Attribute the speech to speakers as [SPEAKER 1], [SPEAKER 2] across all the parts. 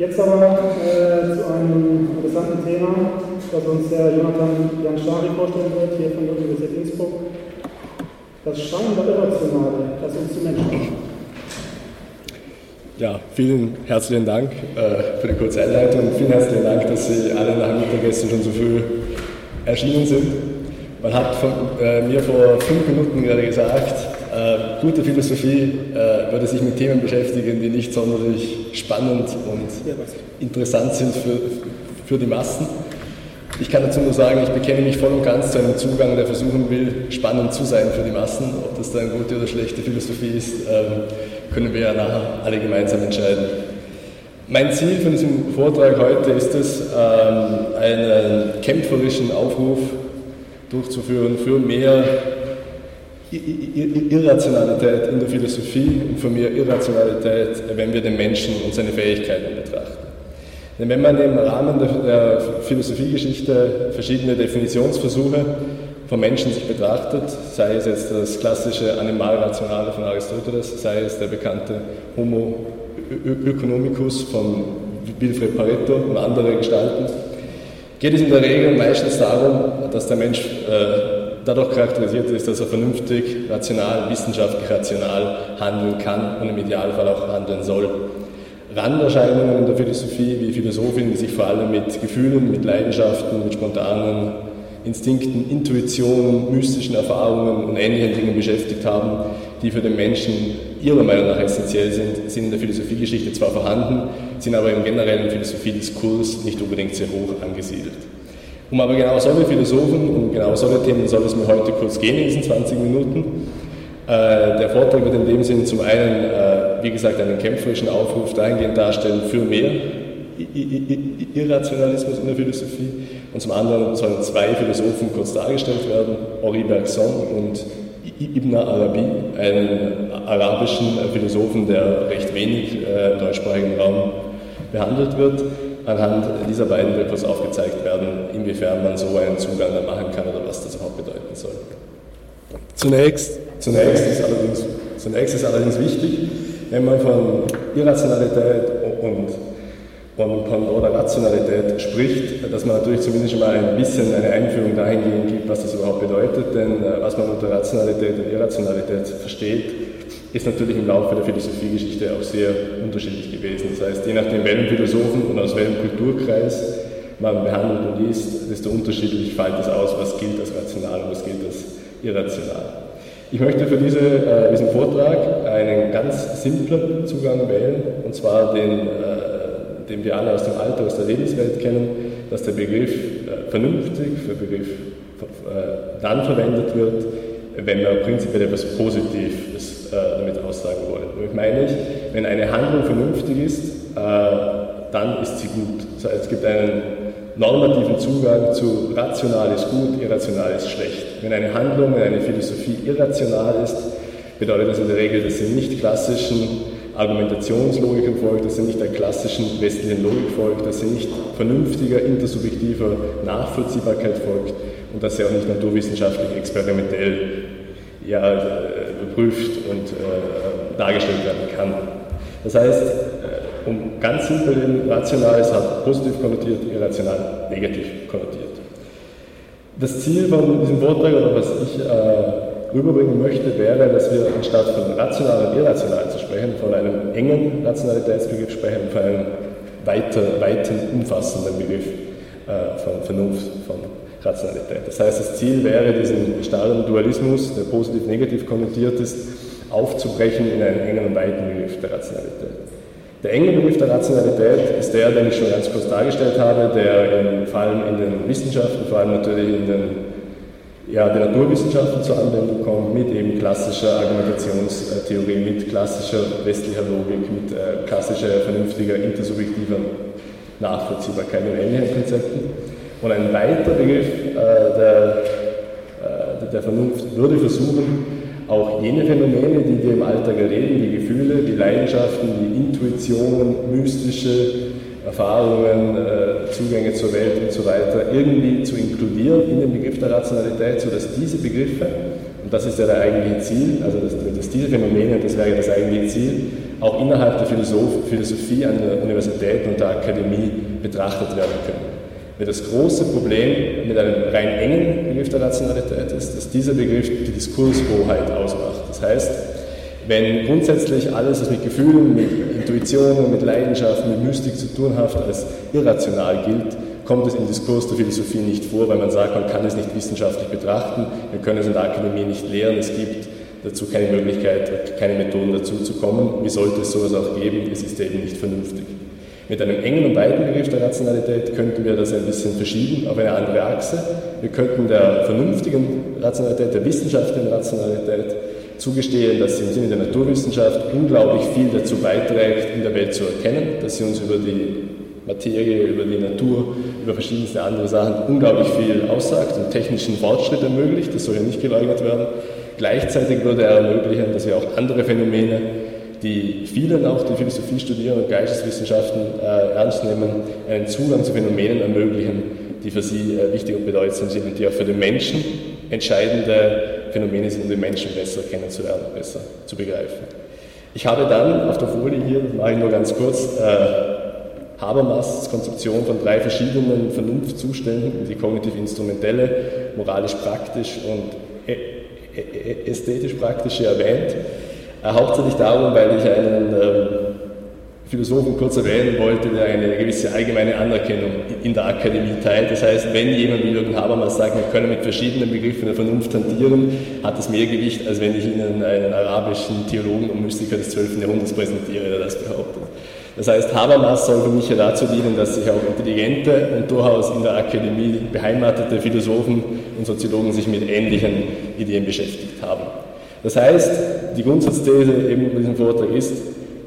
[SPEAKER 1] Jetzt aber äh, zu einem interessanten Thema, das uns Herr Jonathan Jan Schari vorstellen wird, hier von der Universität Innsbruck. Das scheinbar Irrationale, das uns zu Menschen macht.
[SPEAKER 2] Ja, vielen herzlichen Dank äh, für die kurze Einleitung vielen herzlichen Dank, dass Sie alle nach dem Mittagessen schon so früh erschienen sind. Man hat von, äh, mir vor fünf Minuten gerade gesagt, äh, gute Philosophie äh, würde sich mit Themen beschäftigen, die nicht sonderlich spannend und interessant sind für, für die Massen. Ich kann dazu nur sagen, ich bekenne mich voll und ganz zu einem Zugang, der versuchen will, spannend zu sein für die Massen. Ob das dann gute oder schlechte Philosophie ist, ähm, können wir ja nachher alle gemeinsam entscheiden. Mein Ziel von diesem Vortrag heute ist es, ähm, einen kämpferischen Aufruf durchzuführen für mehr Irrationalität in der Philosophie und für mehr Irrationalität, wenn wir den Menschen und seine Fähigkeiten betrachten. Denn wenn man im Rahmen der, Philosophiegeschichte verschiedene Definitionsversuche von Menschen sich betrachtet, sei es jetzt das klassische Animalrationale von Aristoteles, sei es der bekannte Homo economicus von Wilfred Pareto und andere Gestalten, geht es in der Regel meistens darum, dass der Mensch äh, dadurch charakterisiert ist, dass er vernünftig, rational, wissenschaftlich rational handeln kann und im Idealfall auch handeln soll. Randerscheinungen in der Philosophie, wie Philosophen, die sich vor allem mit Gefühlen, mit Leidenschaften, mit spontanen Instinkten, Intuitionen, mystischen Erfahrungen und ähnlichen Dingen beschäftigt haben, die für den Menschen ihrer Meinung nach essentiell sind, sind in der Philosophiegeschichte zwar vorhanden, sind aber im generellen Philosophiediskurs nicht unbedingt sehr hoch angesiedelt. Um aber genau solche Philosophen und genau solche Themen soll es mir heute kurz gehen in diesen 20 Minuten. Äh, der Vortrag wird in dem Sinn zum einen, äh, wie gesagt, einen kämpferischen Aufruf dahingehend darstellen für mehr Irrationalismus in der Philosophie und zum anderen sollen zwei Philosophen kurz dargestellt werden, Henri Bergson und Ibn Arabi, einen arabischen Philosophen, der recht wenig äh, im deutschsprachigen Raum behandelt wird. Anhand dieser beiden wird kurz aufgezeigt werden, inwiefern man so einen Zugang da machen kann oder was das überhaupt bedeuten soll. Zunächst, zunächst, ist allerdings, zunächst ist allerdings wichtig, wenn man von Irrationalität und von, von oder Rationalität spricht, dass man natürlich zumindest schon mal ein bisschen eine Einführung dahingehend gibt, was das überhaupt bedeutet. Denn äh, was man unter Rationalität und Irrationalität versteht, ist natürlich im Laufe der Philosophiegeschichte auch sehr unterschiedlich gewesen. Das heißt, je nachdem, welchen Philosophen und aus welchem Kulturkreis man behandelt und liest, desto unterschiedlich fällt es aus, was gilt als rational und was gilt als irrational. Ich möchte für diese, äh, diesen Vortrag einen ganz simplen Zugang wählen, und zwar den, äh, den wir alle aus dem Alter, aus der Lebenswelt kennen, dass der Begriff äh, vernünftig für Begriff äh, dann verwendet wird, wenn wir prinzipiell etwas Positives damit aussagen wollen. Damit meine ich, wenn eine Handlung vernünftig ist, äh, dann ist sie gut. Das heißt, es gibt einen normativen Zugang zu rational ist gut, irrational ist schlecht. Wenn eine Handlung, wenn eine Philosophie irrational ist, bedeutet das in der Regel, dass sie nicht klassischen Argumentationslogiken folgt, dass sie nicht der klassischen westlichen Logik folgt, dass sie nicht vernünftiger, intersubjektiver Nachvollziehbarkeit folgt und dass sie auch nicht naturwissenschaftlich experimentell ja, überprüft und äh, dargestellt werden kann. Das heißt, äh, um ganz simpel in rational ist, hat positiv konnotiert, irrational negativ konnotiert. Das Ziel von diesem Vortrag oder was ich äh, rüberbringen möchte, wäre, dass wir anstatt von rational und irrational zu sprechen, von einem engen Rationalitätsbegriff sprechen, von einem weiter, weiten, umfassenden Begriff äh, von Vernunft, von Rationalität. Das heißt, das Ziel wäre, diesen starren Dualismus, der positiv-negativ konnotiert ist, aufzubrechen in einen engen und weiten Begriff der Rationalität. Der enge Begriff der Rationalität ist der, den ich schon ganz kurz dargestellt habe, der in, vor allem in den Wissenschaften, vor allem natürlich in den, ja, den Naturwissenschaften zur Anwendung kommt, mit eben klassischer Argumentationstheorie, mit klassischer westlicher Logik, mit äh, klassischer, vernünftiger, intersubjektiver Nachvollziehbarkeit und ähnlichen Konzepten. Und ein weiterer Begriff äh, der, äh, der Vernunft würde versuchen, auch jene Phänomene, die wir im Alltag erleben, die Gefühle, die Leidenschaften, die Intuitionen, mystische Erfahrungen, äh, Zugänge zur Welt und so weiter, irgendwie zu inkludieren in den Begriff der Rationalität, sodass diese Begriffe, und das ist ja der eigentliche Ziel, also dass, dass diese Phänomene, das wäre das eigentliche Ziel, auch innerhalb der Philosophie an der Universität und der Akademie betrachtet werden können. Weil das große Problem mit einem rein engen Begriff der Rationalität ist, dass dieser Begriff die Diskurshoheit ausmacht. Das heißt, wenn grundsätzlich alles, was mit Gefühlen, mit Intuitionen, mit Leidenschaft, mit Mystik zu tun hat, als irrational gilt, kommt es im Diskurs der Philosophie nicht vor, weil man sagt, man kann es nicht wissenschaftlich betrachten, wir können es in der Akademie nicht lehren, es gibt dazu keine Möglichkeit, keine Methoden dazu zu kommen. Wie sollte es sowas auch geben? Es ist eben nicht vernünftig. Mit einem engen und weiten Begriff der Rationalität könnten wir das ein bisschen verschieben auf eine andere Achse. Wir könnten der vernünftigen Rationalität, der wissenschaftlichen Rationalität zugestehen, dass sie im Sinne der Naturwissenschaft unglaublich viel dazu beiträgt, in der Welt zu erkennen, dass sie uns über die Materie, über die Natur, über verschiedenste andere Sachen unglaublich viel aussagt und technischen Fortschritt ermöglicht. Das soll ja nicht geleugnet werden. Gleichzeitig würde er ermöglichen, dass wir auch andere Phänomene, die vielen auch, die Philosophie studieren und Geisteswissenschaften äh, ernst nehmen, einen Zugang zu Phänomenen ermöglichen, die für sie äh, wichtig und bedeutsam sind und die auch für den Menschen entscheidende Phänomene sind, um den Menschen besser kennenzulernen, besser zu begreifen. Ich habe dann auf der Folie hier, mache ich nur ganz kurz, äh, Habermas' Konzeption von drei verschiedenen Vernunftzuständen, die kognitiv-instrumentelle, moralisch-praktisch und ästhetisch-praktische erwähnt. Hauptsächlich darum, weil ich einen ähm, Philosophen kurz erwähnen wollte, der eine gewisse allgemeine Anerkennung in der Akademie teilt. Das heißt, wenn jemand wie Jürgen Habermas sagt, wir können mit verschiedenen Begriffen der Vernunft hantieren, hat das mehr Gewicht, als wenn ich Ihnen einen arabischen Theologen und Mystiker des 12. Jahrhunderts präsentiere, der das behauptet. Das heißt, Habermas soll für mich ja dazu dienen, dass sich auch intelligente und durchaus in der Akademie beheimatete Philosophen und Soziologen sich mit ähnlichen Ideen beschäftigt haben. Das heißt, die Grundsatzthese eben bei diesem Vortrag ist,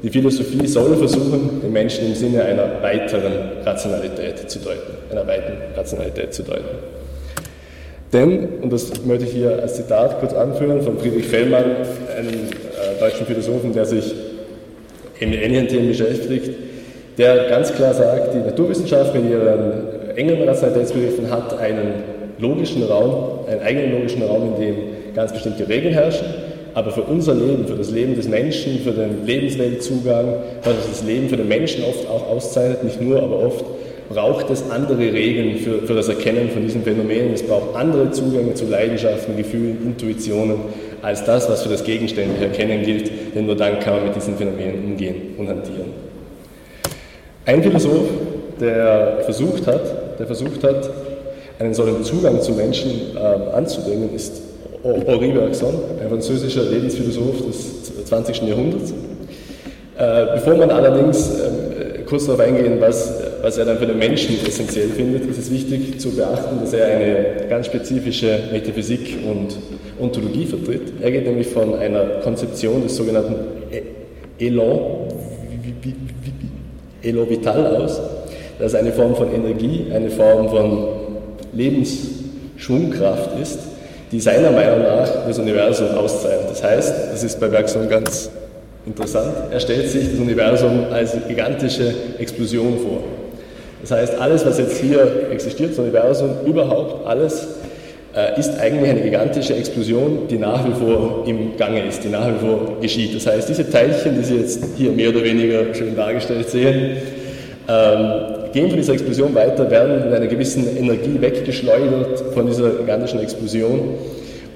[SPEAKER 2] die Philosophie soll versuchen, den Menschen im Sinne einer weiteren Rationalität zu deuten, einer weiteren Rationalität zu deuten. Denn, und das möchte ich hier als Zitat kurz anführen, von Friedrich Fellmann, einem äh, deutschen Philosophen, der sich mit ähnlichen Themen beschäftigt, der ganz klar sagt, die Naturwissenschaft mit ihren engen Rationalitätsbegriffen hat einen logischen Raum, einen eigenen logischen Raum, in dem ganz bestimmte Regeln herrschen, aber für unser Leben, für das Leben des Menschen, für den Lebensweltzugang, was das Leben für den Menschen oft auch auszeichnet, nicht nur, aber oft, braucht es andere Regeln für, für das Erkennen von diesen Phänomenen. Es braucht andere Zugänge zu Leidenschaften, Gefühlen, Intuitionen, als das, was für das gegenständliche Erkennen gilt, denn nur dann kann man mit diesen Phänomenen umgehen und hantieren. Ein Philosoph, der versucht hat, der versucht hat, einen solchen Zugang zu Menschen äh, anzubringen, ist Henri Bergson, ein französischer Lebensphilosoph des 20. Jahrhunderts. Äh, bevor man allerdings äh, kurz darauf eingehen, was, was er dann für den Menschen essentiell findet, ist es wichtig zu beachten, dass er eine ganz spezifische Metaphysik und Ontologie vertritt. Er geht nämlich von einer Konzeption des sogenannten Elan, Elan Vital aus. Das eine Form von Energie, eine Form von Lebensschwungkraft ist, die seiner Meinung nach das Universum auszeichnet. Das heißt, das ist bei Bergson ganz interessant, er stellt sich das Universum als gigantische Explosion vor. Das heißt, alles, was jetzt hier existiert, das Universum, überhaupt alles, äh, ist eigentlich eine gigantische Explosion, die nach wie vor im Gange ist, die nach wie vor geschieht. Das heißt, diese Teilchen, die Sie jetzt hier mehr oder weniger schön dargestellt sehen, ähm, gehen von dieser Explosion weiter, werden mit einer gewissen Energie weggeschleudert von dieser gigantischen Explosion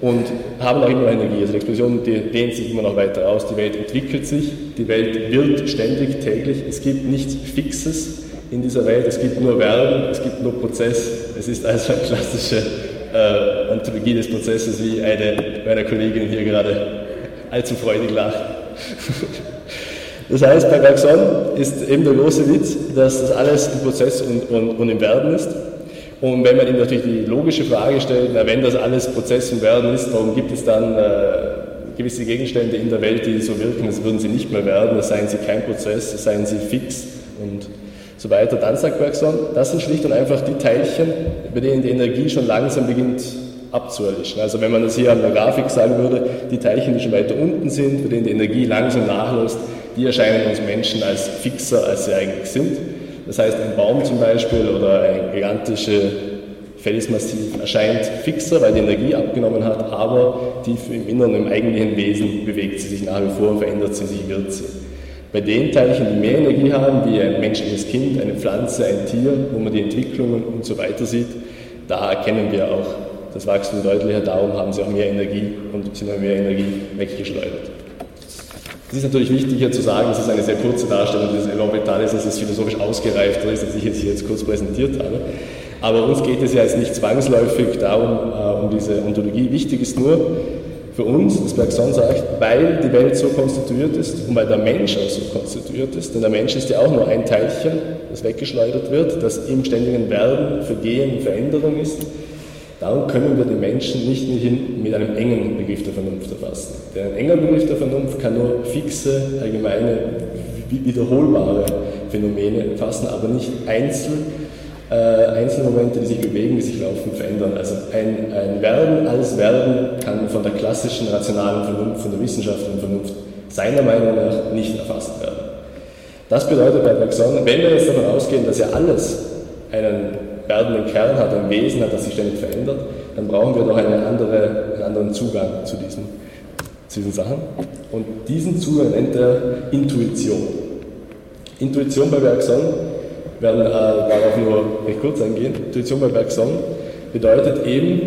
[SPEAKER 2] und haben auch immer noch Energie. Also die Explosion die dehnt sich immer noch weiter aus, die Welt entwickelt sich, die Welt wird ständig, täglich. Es gibt nichts Fixes in dieser Welt, es gibt nur Werden, es gibt nur Prozess. Es ist also eine klassische äh, Anthologie des Prozesses, wie eine meiner Kolleginnen hier gerade allzu freudig lacht. Das heißt, bei Bergson ist eben der große Witz, dass das alles im Prozess und, und, und im Werden ist. Und wenn man ihm natürlich die logische Frage stellt, na, wenn das alles Prozess und Werden ist, warum gibt es dann äh, gewisse Gegenstände in der Welt, die so wirken, als würden sie nicht mehr werden, als seien sie kein Prozess, als seien sie fix und so weiter. Dann sagt Bergson, das sind schlicht und einfach die Teilchen, bei denen die Energie schon langsam beginnt abzuerlischen. Also wenn man das hier an der Grafik sagen würde, die Teilchen, die schon weiter unten sind, bei denen die Energie langsam nachlässt, die erscheinen uns Menschen als fixer, als sie eigentlich sind. Das heißt, ein Baum zum Beispiel oder ein gigantisches Felsmassiv erscheint fixer, weil die Energie abgenommen hat, aber tief im Inneren, im eigentlichen Wesen bewegt sie sich nach wie vor, verändert sie sich, wird sie. Bei den Teilchen, die mehr Energie haben, wie ein menschliches Kind, eine Pflanze, ein Tier, wo man die Entwicklungen und so weiter sieht, da erkennen wir auch das Wachstum deutlicher, darum haben sie auch mehr Energie und sind auch mehr Energie weggeschleudert. Es ist natürlich wichtig hier zu sagen, das ist eine sehr kurze Darstellung dieses Elorbitalis, dass es philosophisch ausgereifter ist, als ich es hier jetzt kurz präsentiert habe. Aber uns geht es ja jetzt nicht zwangsläufig darum, äh, um diese Ontologie. Wichtig ist nur für uns, dass Bergson sagt, weil die Welt so konstituiert ist und weil der Mensch auch so konstituiert ist, denn der Mensch ist ja auch nur ein Teilchen, das weggeschleudert wird, das im ständigen Werden, Vergehen, Veränderung ist. Darum können wir den Menschen nicht mit einem engen Begriff der Vernunft erfassen. Denn ein enger Begriff der Vernunft kann nur fixe, allgemeine, wiederholbare Phänomene erfassen, aber nicht einzeln äh, Einzelmomente, die sich bewegen, die sich laufen, verändern. Also ein, ein Werden als Werden kann von der klassischen rationalen Vernunft, von der wissenschaftlichen Vernunft seiner Meinung nach nicht erfasst werden. Das bedeutet bei Bergson, wenn wir jetzt davon ausgehen, dass ja alles einen werdenden Kern hat, ein Wesen hat, das sich ständig verändert, dann brauchen wir doch eine andere, einen anderen Zugang zu diesen, zu diesen Sachen. Und diesen Zugang nennt er Intuition. Intuition bei Bergson werden äh, darauf nur recht kurz eingehen. Intuition bei Bergson bedeutet eben,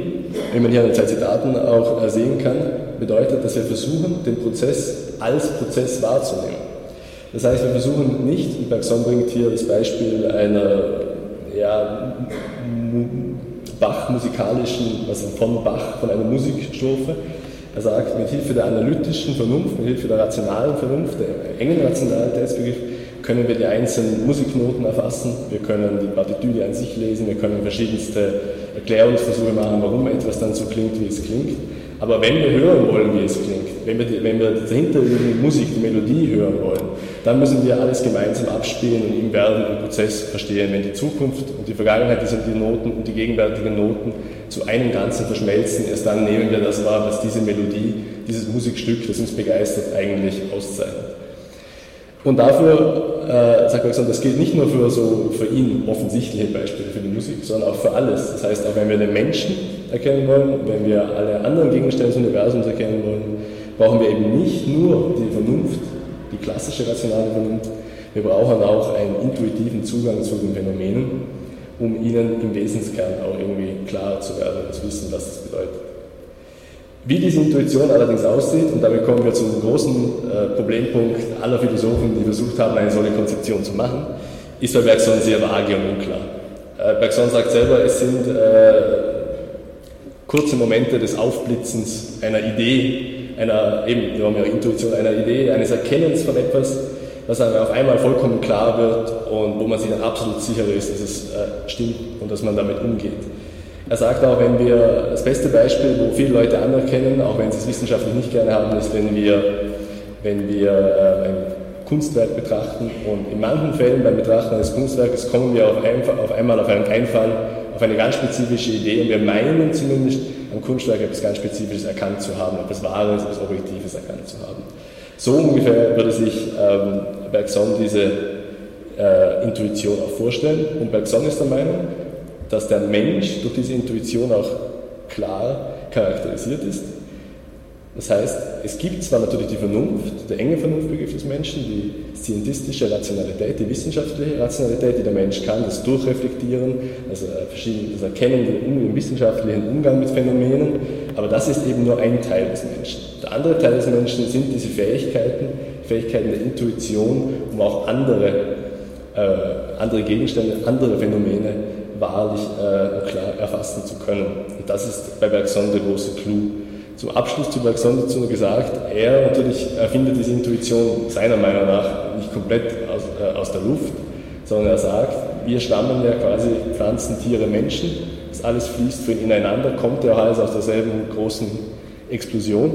[SPEAKER 2] wie man hier an den zwei Zitaten auch äh, sehen kann, bedeutet, dass wir versuchen, den Prozess als Prozess wahrzunehmen. Das heißt, wir versuchen nicht, und Bergson bringt hier das Beispiel einer ja, Bach-musikalischen, also von Bach, von einer Musikstrophe. Er sagt, mit Hilfe der analytischen Vernunft, mit Hilfe der rationalen Vernunft, der engen Rationalitätsbegriff, können wir die einzelnen Musiknoten erfassen, wir können die Partitüre an sich lesen, wir können verschiedenste Erklärungsversuche machen, warum etwas dann so klingt, wie es klingt. Aber wenn wir hören wollen, wie es klingt, wenn wir, die, wenn wir dahinterliegende Musik, die Melodie hören wollen, dann müssen wir alles gemeinsam abspielen und im Werden im Prozess verstehen. Wenn die Zukunft und die Vergangenheit, diese die Noten und die gegenwärtigen Noten zu einem Ganzen verschmelzen, erst dann nehmen wir das wahr, was diese Melodie, dieses Musikstück, das uns begeistert, eigentlich auszeichnet. Und dafür, äh, sagt Alexander, das gilt nicht nur für so für ihn offensichtliche Beispiele für die Musik, sondern auch für alles. Das heißt, auch wenn wir den Menschen erkennen wollen, wenn wir alle anderen Gegenstände des Universums erkennen wollen, brauchen wir eben nicht nur die Vernunft, die klassische rationale Vernunft, wir brauchen auch einen intuitiven Zugang zu den Phänomenen, um ihnen im Wesenskern auch irgendwie klar zu werden und zu wissen, was das bedeutet. Wie diese Intuition allerdings aussieht, und damit kommen wir zum großen äh, Problempunkt aller Philosophen, die versucht haben, eine solche Konzeption zu machen, ist bei Bergson sehr vage und unklar. Äh, Bergson sagt selber, es sind äh, kurze Momente des Aufblitzens einer Idee, einer, eben, wir haben ja Intuition, einer Idee, eines Erkennens von etwas, das einem auf einmal vollkommen klar wird und wo man sich dann absolut sicher ist, dass es stimmt und dass man damit umgeht. Er sagt auch, wenn wir, das beste Beispiel, wo viele Leute anerkennen, auch wenn sie es wissenschaftlich nicht gerne haben, ist, wenn wir, wenn wir äh, ein Kunstwerk betrachten. Und in manchen Fällen beim Betrachten eines Kunstwerkes kommen wir auf, ein, auf einmal auf einen Einfall, auf eine ganz spezifische Idee. Und wir meinen zumindest am Kunstwerk etwas ganz Spezifisches erkannt zu haben, etwas Wahres, etwas Objektives erkannt zu haben. So ungefähr würde sich ähm, Bergson diese äh, Intuition auch vorstellen. Und Bergson ist der Meinung, dass der Mensch durch diese Intuition auch klar charakterisiert ist. Das heißt, es gibt zwar natürlich die Vernunft, der enge Vernunftbegriff des Menschen, die scientistische Rationalität, die wissenschaftliche Rationalität, die der Mensch kann, das Durchreflektieren, also das Erkennen, den wissenschaftlichen Umgang mit Phänomenen, aber das ist eben nur ein Teil des Menschen. Der andere Teil des Menschen sind diese Fähigkeiten, Fähigkeiten der Intuition, um auch andere, äh, andere Gegenstände, andere Phänomene wahrlich äh, klar erfassen zu können. Und das ist bei Bergson der große Clou. Zum Abschluss zu Bergson dazu gesagt, er natürlich erfindet diese Intuition seiner Meinung nach nicht komplett aus, äh, aus der Luft, sondern er sagt, wir stammen ja quasi Pflanzen, Tiere, Menschen, das alles fließt für ihn ineinander, kommt ja auch alles aus derselben großen Explosion.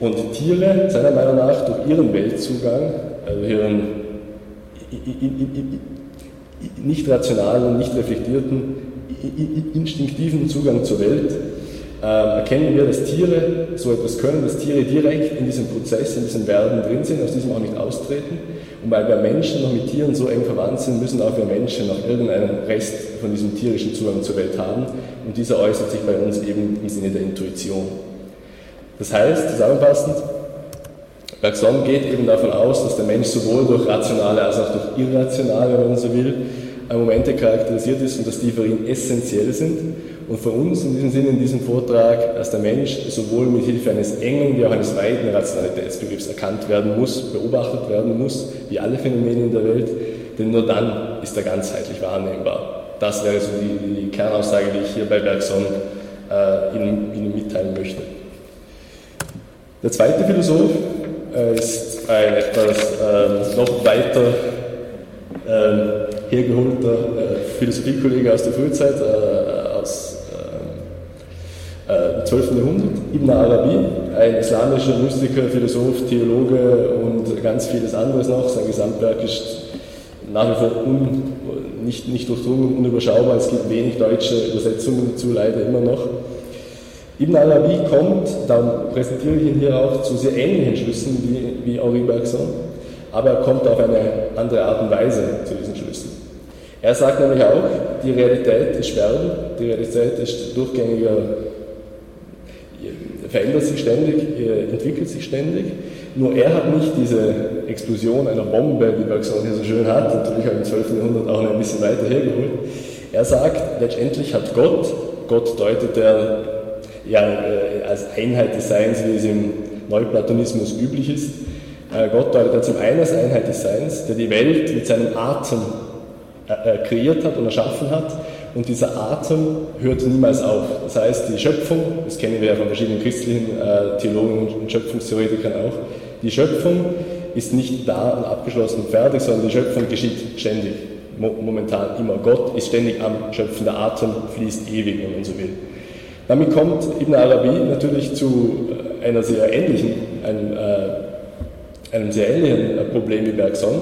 [SPEAKER 2] Und die Tiere, seiner Meinung nach, durch ihren Weltzugang, also ihren nicht rationalen, nicht reflektierten, instinktiven Zugang zur Welt äh, erkennen wir, dass Tiere so etwas können, dass Tiere direkt in diesem Prozess, in diesem Werden drin sind, aus diesem auch nicht austreten. Und weil wir Menschen noch mit Tieren so eng verwandt sind, müssen auch wir Menschen noch irgendeinen Rest von diesem tierischen Zugang zur Welt haben. Und dieser äußert sich bei uns eben im Sinne der Intuition. Das heißt, zusammenfassend, Bergson geht eben davon aus, dass der Mensch sowohl durch rationale als auch durch irrationale, wenn man so will, Momente charakterisiert ist und dass die für ihn essentiell sind. Und für uns in diesem Sinne, in diesem Vortrag, dass der Mensch sowohl mit Hilfe eines engen wie auch eines weiten Rationalitätsbegriffs erkannt werden muss, beobachtet werden muss, wie alle Phänomene in der Welt, denn nur dann ist er ganzheitlich wahrnehmbar. Das wäre so die, die Kernaussage, die ich hier bei Bergson äh, Ihnen, Ihnen, mitteilen möchte. Der zweite Philosoph äh, ist ein etwas äh, noch weiter ähm, hergeholter äh, Philosophiekollege aus der Frühzeit, äh, aus im 12. Jahrhundert, Ibn Arabi, ein islamischer Mystiker, Philosoph, Theologe und ganz vieles anderes noch. Sein Gesamtwerk ist nach wie vor un, nicht, nicht durchdrungen, unüberschaubar. Es gibt wenig deutsche Übersetzungen dazu, leider immer noch. Ibn Arabi kommt, darum präsentiere ich ihn hier auch, zu sehr ähnlichen Schlüssen wie, wie Henri Bergson, aber er kommt auf eine andere Art und Weise zu diesen Schlüssen. Er sagt nämlich auch, die Realität ist Sterben, die Realität ist durchgängiger verändert sich ständig, entwickelt sich ständig. Nur er hat nicht diese Explosion einer Bombe, wie Bergson hier so schön hat, natürlich auch im 12. Jahrhundert auch ein bisschen weiter hergeholt. Er sagt, letztendlich hat Gott, Gott deutet er ja, äh, als Einheit des Seins, wie es im Neuplatonismus üblich ist. Äh, Gott deutet er zum einen als Einheit des Seins, der die Welt mit seinem Atem äh, kreiert hat und erschaffen hat und dieser Atem hört niemals auf. Das heißt, die Schöpfung, das kennen wir ja von verschiedenen christlichen Theologen und Schöpfungstheoretikern auch, die Schöpfung ist nicht da und abgeschlossen und fertig, sondern die Schöpfung geschieht ständig, momentan immer. Gott ist ständig am Schöpfen, der Atem fließt ewig, wenn man so will. Damit kommt Ibn Arabi natürlich zu äh, einer sehr ähnlichen, einem, äh, einem sehr ähnlichen äh, Problem wie Bergson.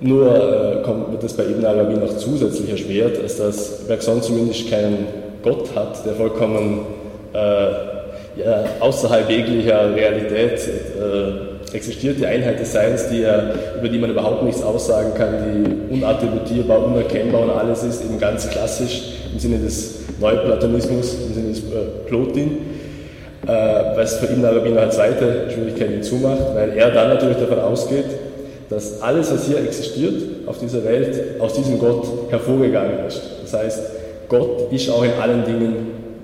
[SPEAKER 2] Nur äh, kommt, wird es bei Ibn Arabi noch zusätzlich erschwert, als dass Bergson zumindest keinen Gott hat, der vollkommen äh, ja, außerhalb jeglicher Realität äh, existiert, die Einheit des Seins, die er, über die man überhaupt nichts aussagen kann, die unattributierbar, unerkennbar und alles ist, eben ganz klassisch im Sinne des Neuplatonismus, im Sinne des äh, Plotin. Äh, was für Ibn Arabi noch eine zweite Schwierigkeit hinzumacht, weil er dann natürlich davon ausgeht, dass alles, was hier existiert auf dieser Welt, aus diesem Gott hervorgegangen ist. Das heißt, Gott ist auch in allen Dingen,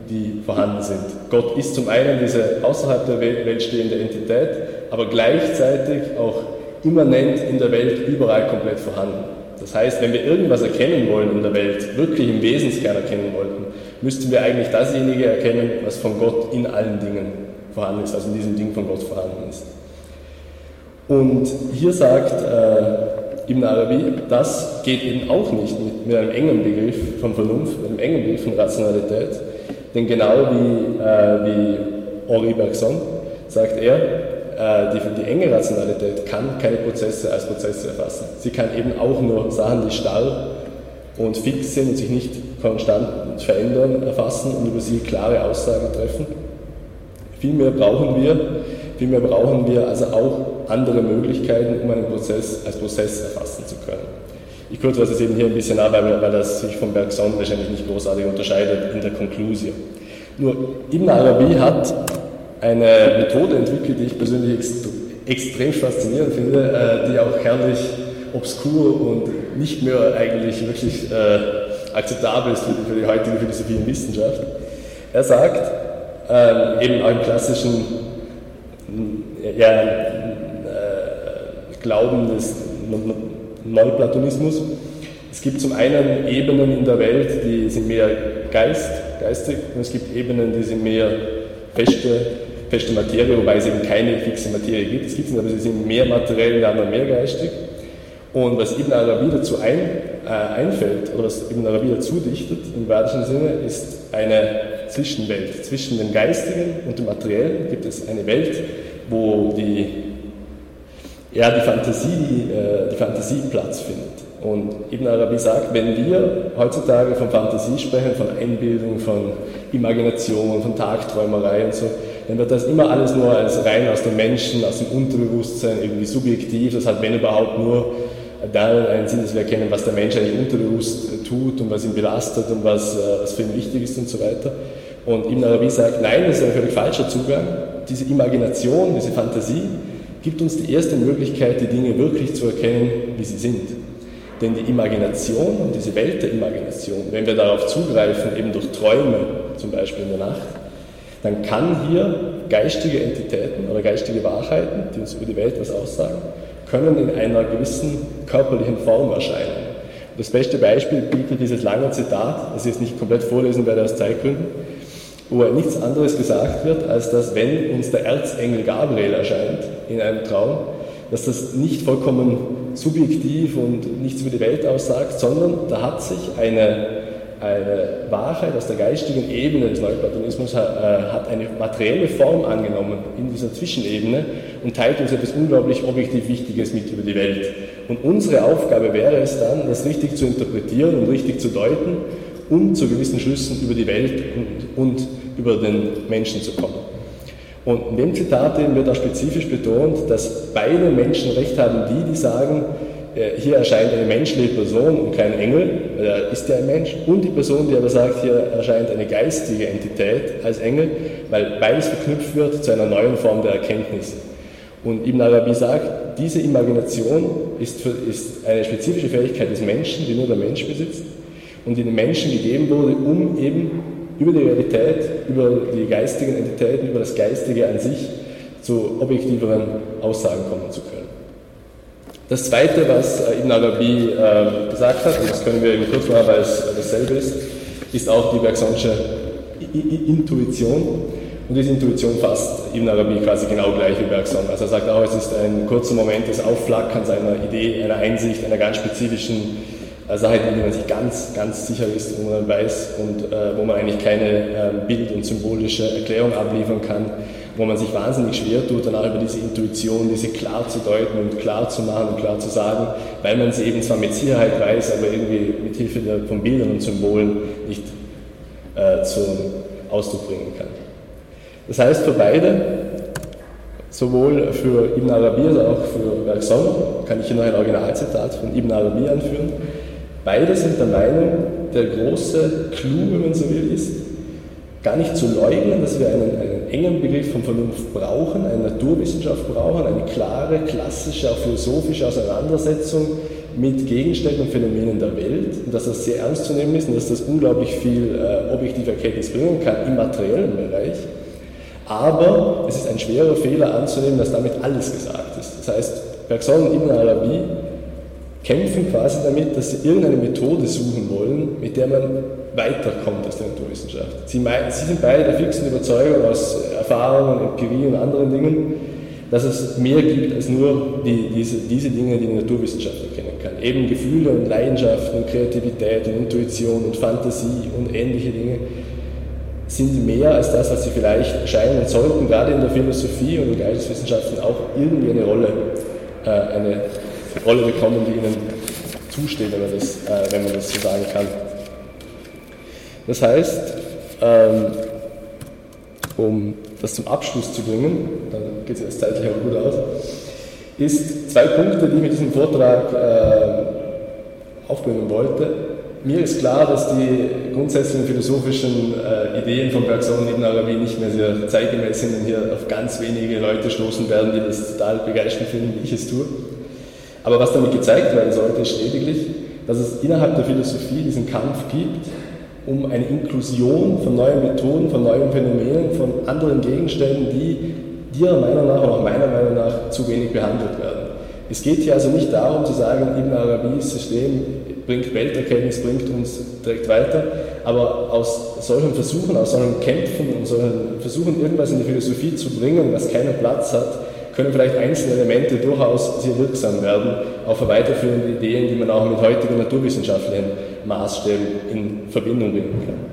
[SPEAKER 2] die vorhanden sind. Gott ist zum einen diese außerhalb der Welt stehende Entität, aber gleichzeitig auch immanent in der Welt überall komplett vorhanden. Das heißt, wenn wir irgendwas erkennen wollen in der Welt, wirklich im Wesenskern erkennen wollten, müssten wir eigentlich dasjenige erkennen, was von Gott in allen Dingen vorhanden ist, also in diesem Ding von Gott vorhanden ist. Und hier sagt äh, Ibn Arabi, das geht eben auch nicht mit, mit, einem engen Begriff von Vernunft, mit einem engen Begriff von Rationalität. Denn genau wie, äh, wie Henri Bergson sagt er, die, die enge Rationalität kann keine Prozesse als Prozesse erfassen. Sie kann eben auch nur Sachen, die starr und fix sind und sich nicht konstant verändern, erfassen und über sie klare Aussagen treffen. Vielmehr brauchen wir Vielmehr brauchen wir also auch andere Möglichkeiten, um einen Prozess als Prozess erfassen zu können. Ich kürze das jetzt eben hier ein bisschen ab, weil, weil das sich vom Bergson wahrscheinlich nicht großartig unterscheidet in der Konklusion. Nur Ibn Arabi hat eine Methode entwickelt, die ich persönlich ext extrem faszinierend finde, äh, die auch herrlich obskur und nicht mehr eigentlich wirklich äh, akzeptabel ist für die, für die heutige Philosophie und Wissenschaft. Er sagt, äh, eben auch im klassischen ja, äh, Glauben des Neuplatonismus. Es gibt zum einen Ebenen in der Welt, die sind mehr Geist, geistig, und es gibt Ebenen, die sind mehr feste, feste Materie, wobei es eben keine fixe Materie gibt. Es gibt sie, aber sie sind mehr materiell, die anderen mehr geistig. Und was Ibn Arabi dazu ein, äh, einfällt, oder was Ibn Arabi dazu dichtet, im weitesten Sinne, ist eine Zwischenwelt. Zwischen dem Geistigen und dem Materiellen gibt es eine Welt, wo die, ja, die, Fantasie, äh, die Fantasie Platz findet. Und Ibn Arabi sagt, wenn wir heutzutage von Fantasie sprechen, von Einbildung, von Imagination, von Tagträumerei und so, dann wird das immer alles nur als rein aus dem Menschen, aus dem Unterbewusstsein, irgendwie subjektiv, das hat wenn überhaupt nur da einen Sinn, dass wir erkennen, was der Mensch eigentlich unterbewusst tut und was ihn belastet und was, äh, was für ihn wichtig ist und so weiter. Und Ibn Arabi sagt, nein, das ist ein völlig falscher Zugang. Diese Imagination, diese Fantasie, gibt uns die erste Möglichkeit, die Dinge wirklich zu erkennen, wie sie sind. Denn die Imagination und diese Welt der Imagination, wenn wir darauf zugreifen, eben durch Träume, zum Beispiel in der Nacht, dann kann hier geistige Entitäten oder geistige Wahrheiten, die uns über die Welt was aussagen, können in einer gewissen körperlichen Form erscheinen. Das beste Beispiel bietet dieses lange Zitat, das ich jetzt nicht komplett vorlesen werde aus Zeitgründen, wo nichts anderes gesagt wird, als dass wenn uns der Erzengel Gabriel erscheint in einem Traum, dass das nicht vollkommen subjektiv und nichts über die Welt aussagt, sondern da hat sich eine eine Wahrheit aus der geistigen Ebene des Neuplatonismus hat, äh, hat eine materielle Form angenommen in dieser Zwischenebene und teilt uns etwas unglaublich objektiv Wichtiges mit über die Welt. Und unsere Aufgabe wäre es dann, das richtig zu interpretieren und richtig zu deuten, um zu gewissen Schlüssen über die Welt und, und über den Menschen zu kommen. Und in dem Zitat wird auch spezifisch betont, dass beide Menschen recht haben, die, die sagen, hier erscheint eine menschliche Person und kein Engel, er ist ja ein Mensch, und die Person, die aber sagt, hier erscheint eine geistige Entität als Engel, weil beides verknüpft wird zu einer neuen Form der Erkenntnis. Und Ibn Arabi sagt, diese Imagination ist, für, ist eine spezifische Fähigkeit des Menschen, die nur der Mensch besitzt und die dem Menschen gegeben wurde, um eben über die Realität, über die geistigen Entitäten, über das Geistige an sich zu objektiveren Aussagen kommen zu können. Das Zweite, was äh, Ibn Arabi äh, gesagt hat, und das können wir kurz machen, weil es dasselbe ist, ist auch die Bergsonsche Intuition. Und diese Intuition fasst Ibn Arabi quasi genau gleich wie Bergson. Also er sagt auch, es ist ein kurzer Moment des Aufflackerns einer Idee, einer Einsicht, einer ganz spezifischen äh, Sache, die man sich ganz, ganz sicher ist, wo man weiß und äh, wo man eigentlich keine äh, bild- und symbolische Erklärung abliefern kann wo man sich wahnsinnig schwer tut, danach über diese Intuition, diese klar zu deuten und klar zu machen und klar zu sagen, weil man sie eben zwar mit Sicherheit weiß, aber irgendwie mit Hilfe von Bildern und Symbolen nicht äh, zum Ausdruck bringen kann. Das heißt für beide, sowohl für Ibn Arabi als auch für Bergson, kann ich hier noch ein Originalzitat von Ibn Arabi anführen, beide sind der Meinung, der große Clou, wenn man so will, ist, gar nicht zu leugnen, dass wir einen, einen engen Begriff von Vernunft brauchen, eine Naturwissenschaft brauchen, eine klare, klassische, auch philosophische Auseinandersetzung mit Gegenständen und Phänomenen der Welt und dass das sehr ernst zu nehmen ist und dass das unglaublich viel äh, objektive Erkenntnis bringen kann im materiellen Bereich. Aber es ist ein schwerer Fehler anzunehmen, dass damit alles gesagt ist. Das heißt, Bergson Ibn Arabi kämpfen quasi damit, dass sie irgendeine Methode suchen wollen, mit der man weiterkommt aus der Naturwissenschaft. Sie, sie sind beide der fixen Überzeugung aus Erfahrung und Empirie und anderen Dingen, dass es mehr gibt als nur die, diese, diese Dinge, die die Naturwissenschaft erkennen kann. Eben Gefühle und Leidenschaften und Kreativität und Intuition und Fantasie und ähnliche Dinge sind mehr als das, was sie vielleicht scheinen sollten, gerade in der Philosophie und den Geisteswissenschaften auch irgendwie eine Rolle, äh, eine Rolle bekommen, die ihnen zusteht, wenn man das, äh, wenn man das so sagen kann. Das heißt, ähm, um das zum Abschluss zu bringen, dann geht es jetzt zeitlich auch gut aus, ist zwei Punkte, die ich mit diesem Vortrag äh, aufbringen wollte. Mir ist klar, dass die grundsätzlichen philosophischen äh, Ideen von Bergson und Ibn Arabi nicht mehr sehr zeitgemäß sind und hier auf ganz wenige Leute stoßen werden, die das total begeistern finden, wie ich es tue. Aber was damit gezeigt werden sollte, ist lediglich, dass es innerhalb der Philosophie diesen Kampf gibt, um eine Inklusion von neuen Methoden, von neuen Phänomenen, von anderen Gegenständen, die dir meiner nach auch meiner Meinung nach zu wenig behandelt werden. Es geht hier also nicht darum zu sagen, Ibn Arabis System bringt Welterkenntnis, bringt uns direkt weiter, aber aus solchen Versuchen, aus solchen Kämpfen und solchen Versuchen, irgendwas in die Philosophie zu bringen, was keinen Platz hat, können vielleicht einzelne Elemente durchaus sehr wirksam werden, auch für weiterführende Ideen, die man auch mit heutigen naturwissenschaftlichen Maßstäben in Verbindung bringen kann.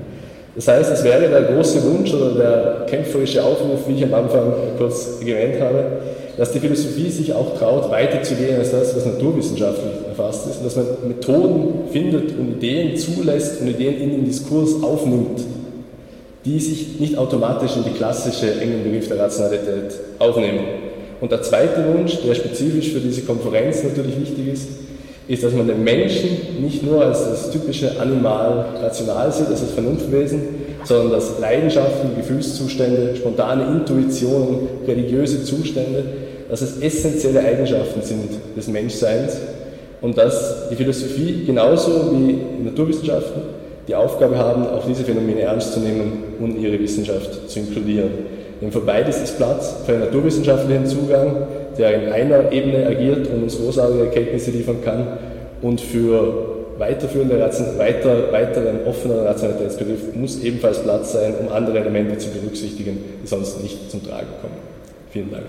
[SPEAKER 2] Das heißt, es wäre der große Wunsch oder der kämpferische Aufruf, wie ich am Anfang kurz erwähnt habe, dass die Philosophie sich auch traut, weiterzugehen als das, was naturwissenschaftlich erfasst ist und dass man Methoden findet und Ideen zulässt und Ideen in den Diskurs aufnimmt, die sich nicht automatisch in die klassische engen Begriff der Rationalität aufnehmen. Und der zweite Wunsch, der spezifisch für diese Konferenz natürlich wichtig ist, ist, dass man den Menschen nicht nur als das typische Animal rational sieht, als das Vernunftwesen, sondern dass Leidenschaften, Gefühlszustände, spontane Intuitionen, religiöse Zustände dass es essentielle Eigenschaften sind des Menschseins und dass die Philosophie genauso wie die Naturwissenschaften die Aufgabe haben, auch diese Phänomene ernst zu nehmen und ihre Wissenschaft zu inkludieren. Denn für beides ist Platz, für einen naturwissenschaftlichen Zugang, der in einer Ebene agiert und uns großartige Erkenntnisse liefern kann, und für weiterführende, weiter, weiteren offenen Rationalitätsbegriff muss ebenfalls Platz sein, um andere Elemente zu berücksichtigen, die sonst nicht zum Tragen kommen. Vielen Dank.